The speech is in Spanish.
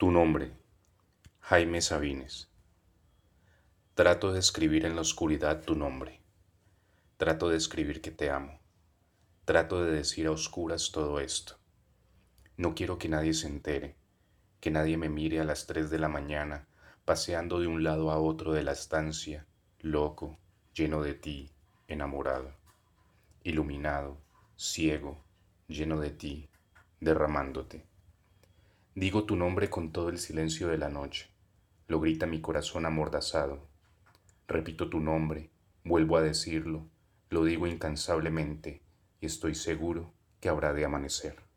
Tu nombre, Jaime Sabines. Trato de escribir en la oscuridad tu nombre. Trato de escribir que te amo. Trato de decir a oscuras todo esto. No quiero que nadie se entere, que nadie me mire a las tres de la mañana, paseando de un lado a otro de la estancia, loco, lleno de ti, enamorado, iluminado, ciego, lleno de ti, derramándote. Digo tu nombre con todo el silencio de la noche. Lo grita mi corazón amordazado. Repito tu nombre, vuelvo a decirlo, lo digo incansablemente y estoy seguro que habrá de amanecer.